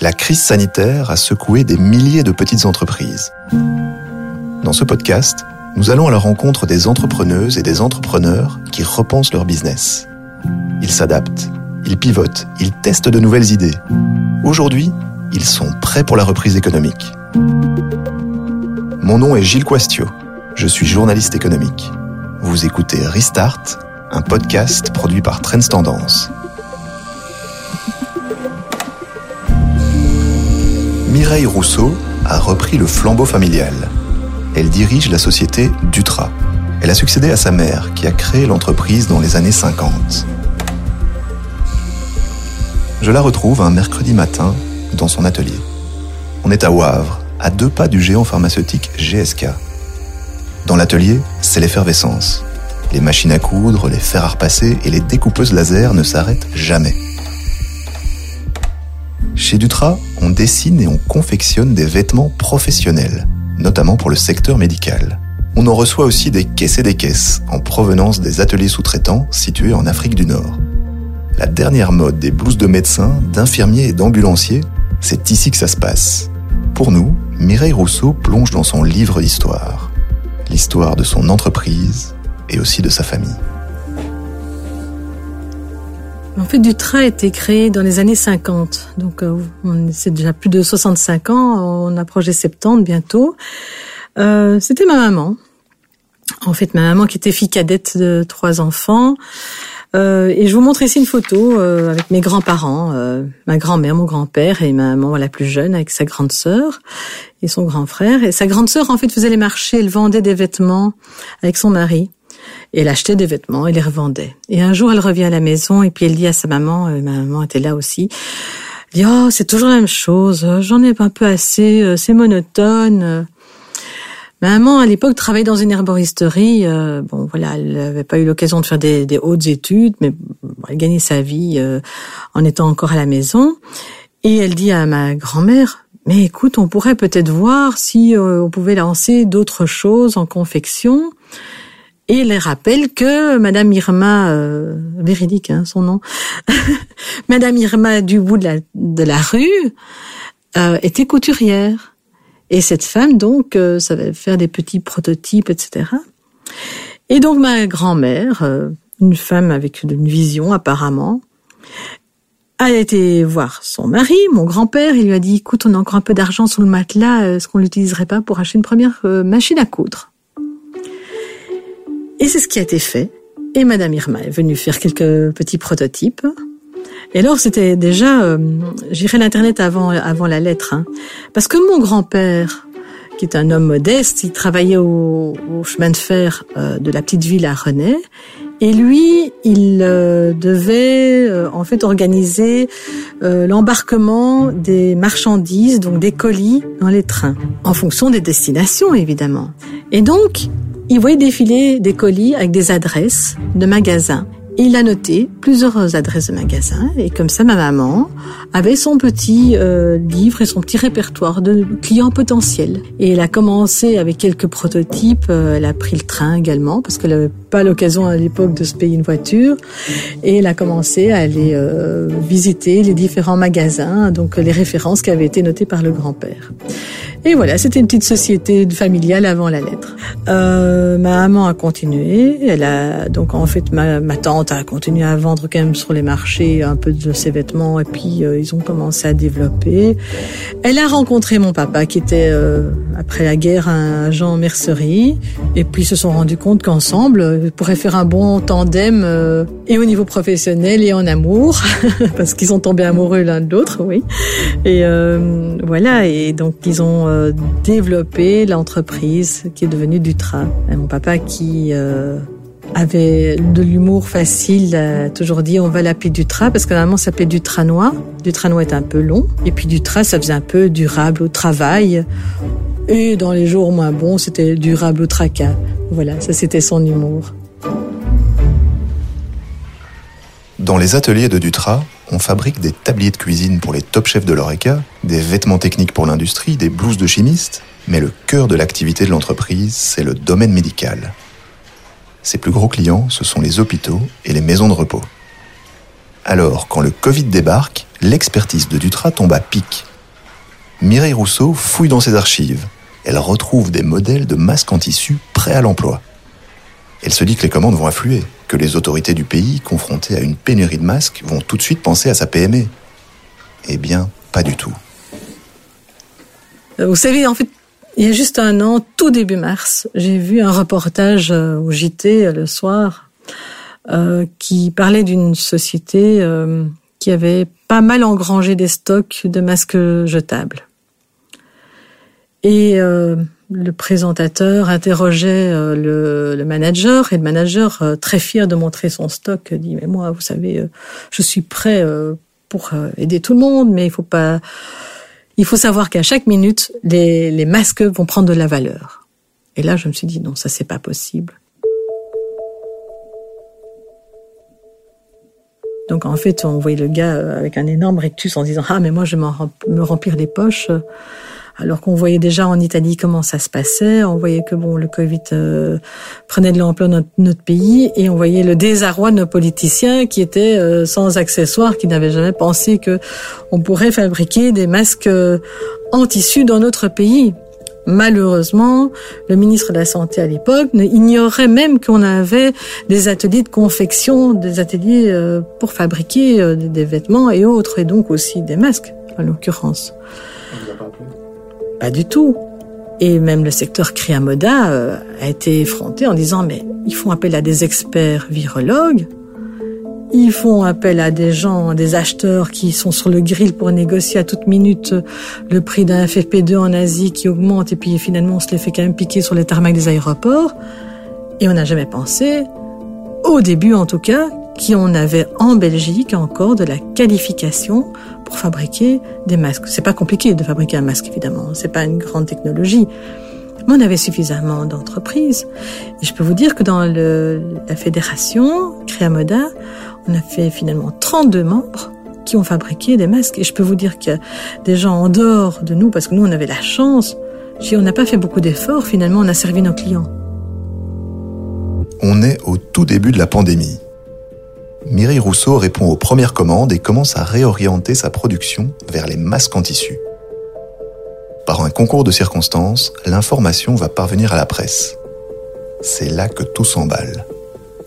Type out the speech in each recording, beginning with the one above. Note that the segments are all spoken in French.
la crise sanitaire a secoué des milliers de petites entreprises. Dans ce podcast, nous allons à la rencontre des entrepreneuses et des entrepreneurs qui repensent leur business. Ils s'adaptent, ils pivotent, ils testent de nouvelles idées. Aujourd'hui, ils sont prêts pour la reprise économique. Mon nom est Gilles Quastio. Je suis journaliste économique. Vous écoutez Restart, un podcast produit par Trends Tendance. Mireille Rousseau a repris le flambeau familial. Elle dirige la société Dutra. Elle a succédé à sa mère qui a créé l'entreprise dans les années 50. Je la retrouve un mercredi matin dans son atelier. On est à Wavre, à deux pas du géant pharmaceutique GSK. Dans l'atelier, c'est l'effervescence. Les machines à coudre, les fers à repasser et les découpeuses laser ne s'arrêtent jamais. Chez Dutra, on dessine et on confectionne des vêtements professionnels, notamment pour le secteur médical. On en reçoit aussi des caisses et des caisses en provenance des ateliers sous-traitants situés en Afrique du Nord. La dernière mode des blouses de médecins, d'infirmiers et d'ambulanciers, c'est ici que ça se passe. Pour nous, Mireille Rousseau plonge dans son livre d'histoire. L'histoire de son entreprise et aussi de sa famille. En fait, Dutra a été créé dans les années 50. Donc, euh, c'est déjà plus de 65 ans. On approche des 70 bientôt. Euh, C'était ma maman. En fait, ma maman qui était fille cadette de trois enfants. Euh, et je vous montre ici une photo euh, avec mes grands-parents, euh, ma grand-mère, mon grand-père et ma maman la plus jeune avec sa grande sœur et son grand frère. Et sa grande sœur, en fait, faisait les marchés. Elle vendait des vêtements avec son mari. Et elle achetait des vêtements et les revendait. Et un jour, elle revient à la maison et puis elle dit à sa maman, euh, ma maman était là aussi, elle dit, oh, c'est toujours la même chose, j'en ai un peu assez, euh, c'est monotone. Ma maman, à l'époque, travaillait dans une herboristerie. Euh, bon, voilà, elle n'avait pas eu l'occasion de faire des, des, hautes études, mais elle gagnait sa vie euh, en étant encore à la maison. Et elle dit à ma grand-mère, mais écoute, on pourrait peut-être voir si euh, on pouvait lancer d'autres choses en confection. Et elle rappelle que Madame Irma, euh, véridique hein, son nom, Madame Irma du bout de la, rue, euh, était couturière. Et cette femme, donc, euh, savait faire des petits prototypes, etc. Et donc ma grand-mère, euh, une femme avec une vision apparemment, a été voir son mari, mon grand-père, il lui a dit, écoute, on a encore un peu d'argent sous le matelas, est-ce qu'on l'utiliserait pas pour acheter une première euh, machine à coudre? Et c'est ce qui a été fait. Et Madame Irma est venue faire quelques petits prototypes. Et alors, c'était déjà, euh, j'irai l'internet avant avant la lettre, hein. parce que mon grand-père, qui est un homme modeste, il travaillait au, au chemin de fer euh, de la petite ville à René, et lui, il euh, devait euh, en fait organiser euh, l'embarquement des marchandises, donc des colis, dans les trains, en fonction des destinations évidemment. Et donc, il voyait défiler des colis avec des adresses de magasins. Il a noté plusieurs adresses de magasins et comme ça ma maman avait son petit euh, livre et son petit répertoire de clients potentiels. Et elle a commencé avec quelques prototypes, euh, elle a pris le train également parce qu'elle n'avait pas l'occasion à l'époque de se payer une voiture et elle a commencé à aller euh, visiter les différents magasins, donc les références qui avaient été notées par le grand-père. Et voilà, c'était une petite société familiale avant la lettre. Euh, ma maman a continué. Elle a donc en fait ma, ma, tante a continué à vendre quand même sur les marchés un peu de ses vêtements et puis euh, ils ont commencé à développer. Elle a rencontré mon papa qui était euh, après la guerre un agent en mercerie et puis ils se sont rendus compte qu'ensemble ils pourraient faire un bon tandem euh, et au niveau professionnel et en amour parce qu'ils sont tombés amoureux l'un de l'autre, oui. Et euh, voilà et donc ils ont euh, développé l'entreprise qui est devenue Dutra. Et mon papa qui euh, avait de l'humour facile, a toujours dit on va l'appeler Dutra parce que normalement ça s'appelait Dutranois. Dutranois est un peu long et puis Dutra ça faisait un peu durable au travail. Et dans les jours moins bons, c'était durable au tracas. Voilà, ça c'était son humour. Dans les ateliers de Dutra, on fabrique des tabliers de cuisine pour les top chefs de l'ORECA, des vêtements techniques pour l'industrie, des blouses de chimistes, mais le cœur de l'activité de l'entreprise, c'est le domaine médical. Ses plus gros clients, ce sont les hôpitaux et les maisons de repos. Alors, quand le Covid débarque, l'expertise de Dutra tombe à pic. Mireille Rousseau fouille dans ses archives. Elle retrouve des modèles de masques en tissu prêts à l'emploi. Elle se dit que les commandes vont affluer, que les autorités du pays, confrontées à une pénurie de masques, vont tout de suite penser à sa PME. Eh bien, pas du tout. Euh, vous savez, en fait, il y a juste un an, tout début mars, j'ai vu un reportage euh, au JT euh, le soir qui parlait d'une société qui avait pas mal engrangé des stocks de masques jetables. Et le présentateur interrogeait le, le, manager et le manager, très fier de montrer son stock, dit mais moi, vous savez, je suis prêt pour aider tout le monde, mais il faut pas il faut savoir qu'à chaque minute, les, les masques vont prendre de la valeur. Et là, je me suis dit, non, ça, c'est pas possible. Donc en fait, on voyait le gars euh, avec un énorme rectus en disant ah mais moi je vais me remplir les poches alors qu'on voyait déjà en Italie comment ça se passait, on voyait que bon le Covid euh, prenait de l'ampleur dans notre, pays et on voyait le désarroi de nos politiciens qui étaient euh, sans accessoires, qui n'avaient jamais pensé que on pourrait fabriquer des masques euh, en tissu dans notre pays. Malheureusement, le ministre de la Santé à l'époque ignorait même qu'on avait des ateliers de confection, des ateliers pour fabriquer des vêtements et autres, et donc aussi des masques, en l'occurrence. Pas du tout. Et même le secteur Criamoda euh, a été effronté en disant mais ils font appel à des experts virologues, ils font appel à des gens, des acheteurs qui sont sur le grill pour négocier à toute minute le prix d'un FFP2 en Asie qui augmente et puis finalement on se les fait quand même piquer sur les tarmacs des aéroports. Et on n'a jamais pensé, au début en tout cas, qu'on avait en Belgique encore de la qualification pour fabriquer des masques. C'est pas compliqué de fabriquer un masque, évidemment. C'est pas une grande technologie. Mais on avait suffisamment d'entreprises. Et je peux vous dire que dans le, la fédération Créamoda, on a fait finalement 32 membres qui ont fabriqué des masques. Et je peux vous dire qu'il y a des gens en dehors de nous, parce que nous, on avait la chance. On n'a pas fait beaucoup d'efforts. Finalement, on a servi nos clients. On est au tout début de la pandémie. Mireille Rousseau répond aux premières commandes et commence à réorienter sa production vers les masques en tissu. Par un concours de circonstances, l'information va parvenir à la presse. C'est là que tout s'emballe.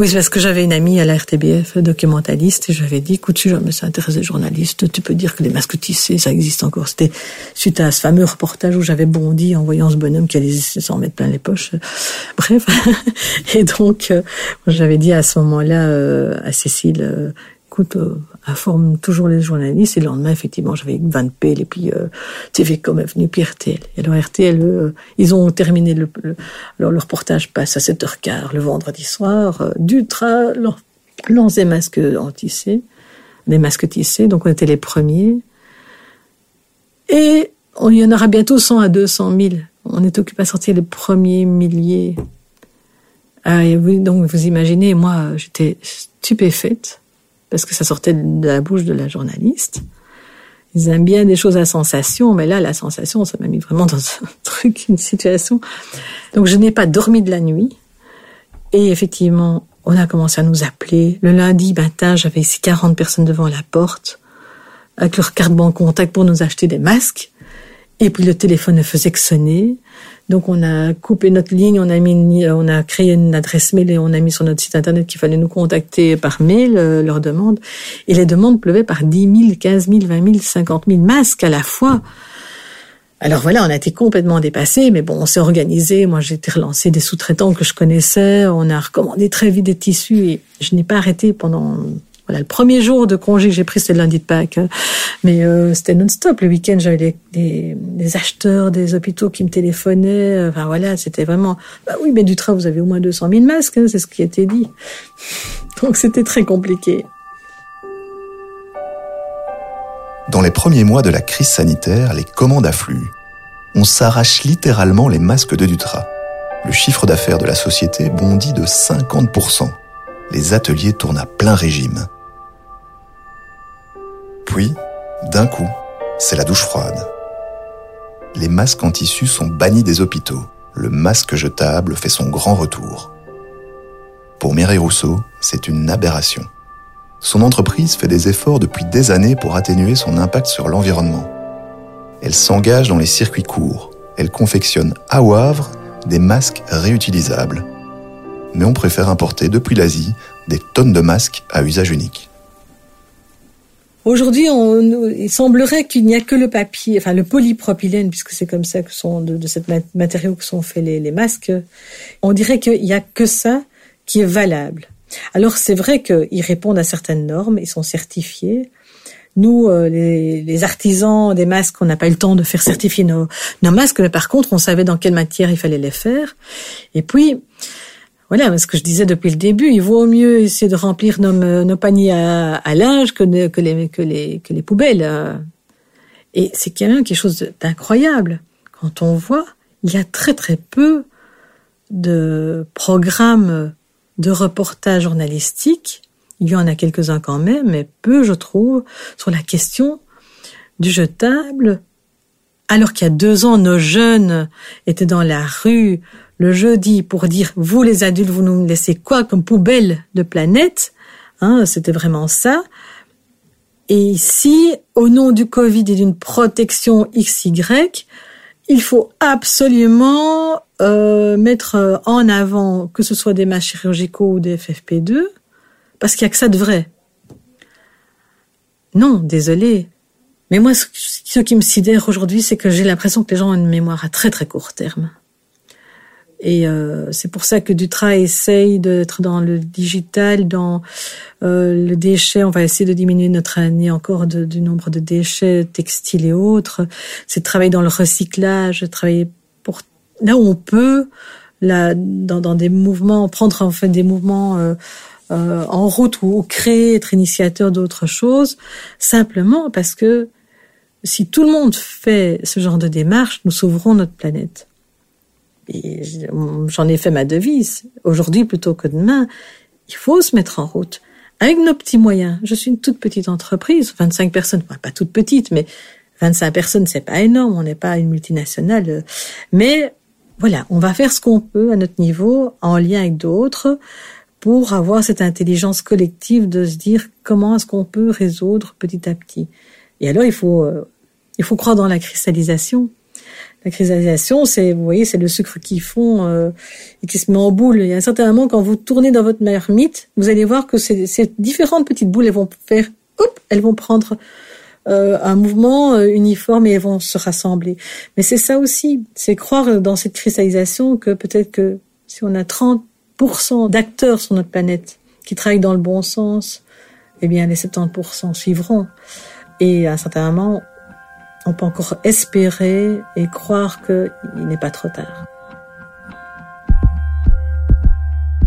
Oui, parce que j'avais une amie à la RTBF, documentaliste, et je lui avais dit, écoute, si jamais ça intéresse les journalistes, tu peux dire que les masques tissés, ça existe encore. C'était suite à ce fameux reportage où j'avais bondi en voyant ce bonhomme qui allait s'en mettre plein les poches. Bref. et donc, euh, j'avais dit à ce moment-là euh, à Cécile, euh, écoute, informe toujours les journalistes. Et le lendemain, effectivement, j'avais Van Peel et puis euh, TVcom est venu, puis RTL. Et alors RTL, eux, ils ont terminé le, alors le reportage passe à 7h15 le vendredi soir. Euh, Dutra lance des masques en tissé, des masques tissés, donc on était les premiers. Et il y en aura bientôt 100 à 200 000. On est occupé à sortir les premiers milliers. Ah, et oui, donc vous imaginez, moi, j'étais stupéfaite parce que ça sortait de la bouche de la journaliste. Ils aiment bien des choses à sensation, mais là, la sensation, ça m'a mis vraiment dans un truc, une situation. Donc, je n'ai pas dormi de la nuit. Et effectivement, on a commencé à nous appeler. Le lundi matin, j'avais ici 40 personnes devant la porte, avec leur carte banque contact pour nous acheter des masques. Et puis le téléphone ne faisait que sonner. Donc on a coupé notre ligne, on a mis, on a créé une adresse mail et on a mis sur notre site internet qu'il fallait nous contacter par mail euh, leurs demandes. Et les demandes pleuvaient par 10 000, 15 000, 20 000, 50 000 masques à la fois. Alors voilà, on a été complètement dépassés, mais bon, on s'est organisé. Moi, j'ai été relancé des sous-traitants que je connaissais. On a recommandé très vite des tissus et je n'ai pas arrêté pendant voilà, le premier jour de congé que j'ai pris, c'était le lundi de Pâques. Mais euh, c'était non-stop. Le week-end, j'avais des, des, acheteurs des hôpitaux qui me téléphonaient. Enfin voilà, c'était vraiment... Bah oui, mais du vous avez au moins 200 000 masques, hein, c'est ce qui été dit. Donc c'était très compliqué. Dans les premiers mois de la crise sanitaire, les commandes affluent. On s'arrache littéralement les masques de Dutra. Le chiffre d'affaires de la société bondit de 50%. Les ateliers tournent à plein régime. Puis, d'un coup, c'est la douche froide. Les masques en tissu sont bannis des hôpitaux. Le masque jetable fait son grand retour. Pour Mireille Rousseau, c'est une aberration. Son entreprise fait des efforts depuis des années pour atténuer son impact sur l'environnement. Elle s'engage dans les circuits courts. Elle confectionne à Wavre des masques réutilisables. Mais on préfère importer depuis l'Asie des tonnes de masques à usage unique. Aujourd'hui, il semblerait qu'il n'y a que le papier, enfin le polypropylène, puisque c'est comme ça que sont de, de cette matériau que sont faits les, les masques. On dirait qu'il n'y a que ça qui est valable. Alors c'est vrai qu'ils répondent à certaines normes, ils sont certifiés. Nous, euh, les, les, artisans des masques, on n'a pas eu le temps de faire certifier nos, nos masques, mais par contre, on savait dans quelle matière il fallait les faire. Et puis, voilà, ce que je disais depuis le début, il vaut mieux essayer de remplir nos, paniers à, linge que, les, poubelles. Et c'est quand même quelque chose d'incroyable. Quand on voit, il y a très très peu de programmes de reportage journalistique. Il y en a quelques-uns quand même, mais peu, je trouve, sur la question du jetable. Alors qu'il y a deux ans, nos jeunes étaient dans la rue le jeudi pour dire vous les adultes vous nous laissez quoi comme poubelle de planète hein, c'était vraiment ça. Et ici au nom du Covid et d'une protection XY il faut absolument euh, mettre en avant que ce soit des masques chirurgicaux ou des FFP2 parce qu'il y a que ça de vrai. Non désolé. Mais moi ce qui me sidère aujourd'hui c'est que j'ai l'impression que les gens ont une mémoire à très très court terme et euh, c'est pour ça que Dutra essaye d'être dans le digital, dans euh, le déchet. On va essayer de diminuer notre année encore de, du nombre de déchets textiles et autres. C'est de travailler dans le recyclage, travailler pour là où on peut, là, dans, dans des mouvements, prendre en fait des mouvements euh, euh, en route ou, ou créer, être initiateur d'autres choses, simplement parce que si tout le monde fait ce genre de démarche, nous sauverons notre planète j'en ai fait ma devise. Aujourd'hui plutôt que demain, il faut se mettre en route avec nos petits moyens. Je suis une toute petite entreprise, 25 personnes, pas toute petite, mais 25 personnes, c'est pas énorme. On n'est pas une multinationale, mais voilà, on va faire ce qu'on peut à notre niveau, en lien avec d'autres, pour avoir cette intelligence collective de se dire comment est-ce qu'on peut résoudre petit à petit. Et alors, il faut, euh, il faut croire dans la cristallisation. La cristallisation, c'est, vous voyez, c'est le sucre qui fond euh, et qui se met en boule. Il y a un certain moment, quand vous tournez dans votre marmite, vous allez voir que ces, différentes petites boules, elles vont faire, hop, elles vont prendre euh, un mouvement euh, uniforme et elles vont se rassembler. Mais c'est ça aussi, c'est croire dans cette cristallisation que peut-être que si on a 30% d'acteurs sur notre planète qui travaillent dans le bon sens, eh bien les 70% suivront. Et à un certain moment, on peut encore espérer et croire qu'il n'est pas trop tard.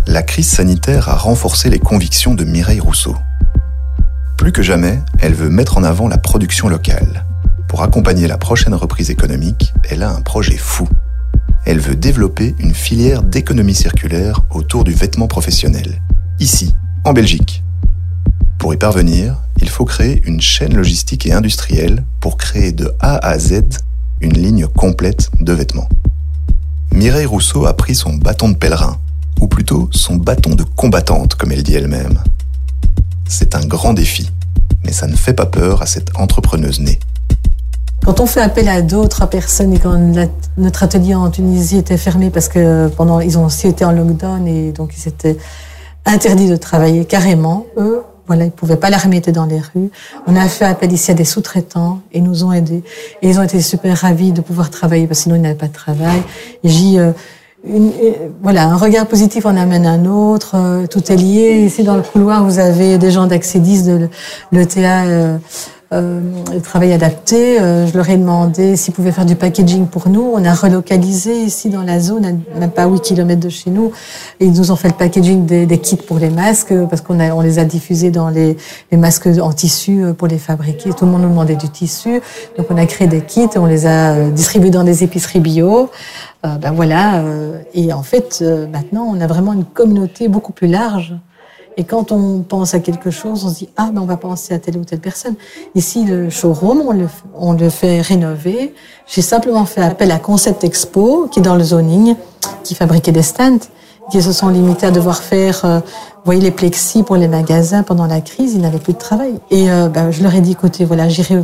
La crise sanitaire a renforcé les convictions de Mireille Rousseau. Plus que jamais, elle veut mettre en avant la production locale. Pour accompagner la prochaine reprise économique, elle a un projet fou. Elle veut développer une filière d'économie circulaire autour du vêtement professionnel, ici, en Belgique. Pour y parvenir, il faut créer une chaîne logistique et industrielle pour créer de A à Z une ligne complète de vêtements. Mireille Rousseau a pris son bâton de pèlerin, ou plutôt son bâton de combattante, comme elle dit elle-même. C'est un grand défi, mais ça ne fait pas peur à cette entrepreneuse née. Quand on fait appel à d'autres personnes et quand notre atelier en Tunisie était fermé parce que pendant ils ont aussi été en lockdown et donc ils étaient interdits de travailler carrément, eux, voilà, ils pouvaient pas la remettre dans les rues. On a fait appel ici à des sous-traitants et nous ont aidés. Et ils ont été super ravis de pouvoir travailler parce que sinon ils n'avaient pas de travail. J'ai euh, une, voilà, un regard positif en amène un autre. Euh, tout est lié. Ici dans le couloir, vous avez des gens d'Accédis de l'ETA. Euh, euh, travail adapté. Euh, je leur ai demandé s'ils pouvaient faire du packaging pour nous. On a relocalisé ici dans la zone, même pas 8 km de chez nous. Ils nous ont fait le packaging des, kits pour les masques parce qu'on on les a diffusés dans les, les, masques en tissu euh, pour les fabriquer. Tout le monde nous demandait du tissu. Donc on a créé des kits, on les a euh, distribués dans des épiceries bio. Euh, ben voilà. et en fait, maintenant, on a vraiment une communauté beaucoup plus large et quand on pense à quelque chose, on se dit ah ben on va penser à telle ou telle personne. Ici le showroom, on le, on le fait rénover. J'ai simplement fait appel à Concept Expo qui est dans le zoning, qui fabriquait des stands. qui se sont limités à devoir faire, euh, vous voyez, les plexis pour les magasins pendant la crise, ils n'avaient plus de travail. Et euh, ben, je leur ai dit, écoutez, voilà, j'irai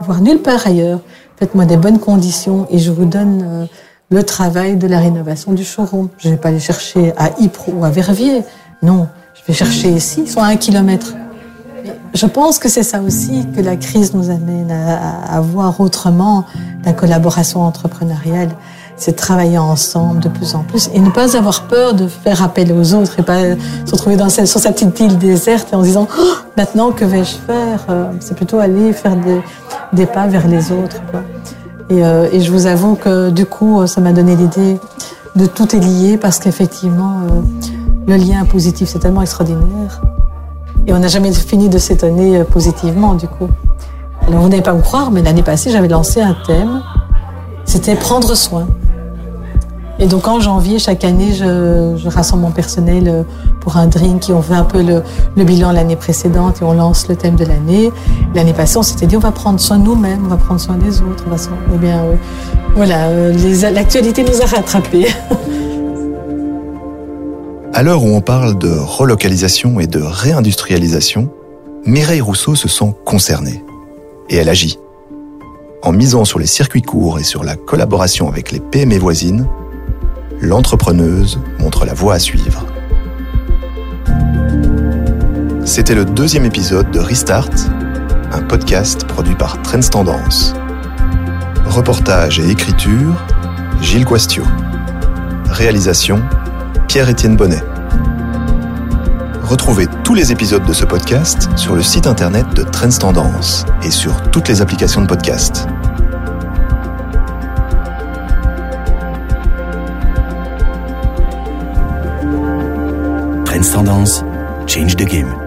voir nulle part ailleurs. Faites-moi des bonnes conditions et je vous donne euh, le travail de la rénovation du showroom. Je ne vais pas aller chercher à Ypres ou à Verviers. Non, je vais chercher ici, ils sont à un kilomètre. Je pense que c'est ça aussi que la crise nous amène à, à voir autrement la collaboration entrepreneuriale c'est travailler ensemble de plus en plus et ne pas avoir peur de faire appel aux autres et pas se retrouver dans sur sa petite île déserte en disant oh, maintenant que vais-je faire? Euh, C'est plutôt aller faire des, des, pas vers les autres. Quoi. Et, euh, et, je vous avoue que du coup, ça m'a donné l'idée de tout est lié parce qu'effectivement, euh, le lien positif, c'est tellement extraordinaire. Et on n'a jamais fini de s'étonner positivement, du coup. Alors, vous n'allez pas me croire, mais l'année passée, j'avais lancé un thème. C'était prendre soin. Et donc en janvier, chaque année, je, rassemble mon personnel euh, pour un drink et on fait un peu le, le bilan l'année précédente et on lance le thème de l'année. L'année passée, on s'était dit on va prendre soin de nous-mêmes, on va prendre soin des autres. On va eh bien, euh, voilà, euh, l'actualité nous a rattrapés. À l'heure où on parle de relocalisation et de réindustrialisation, Mireille Rousseau se sent concernée. Et elle agit. En misant sur les circuits courts et sur la collaboration avec les PME voisines, l'entrepreneuse montre la voie à suivre. C'était le deuxième épisode de Restart, un podcast produit par Trends Tendance. Reportage et écriture, Gilles Quastio. Réalisation, Pierre-Étienne Bonnet. Retrouvez tous les épisodes de ce podcast sur le site internet de Trends Tendance et sur toutes les applications de podcast. Transcendence, change the game.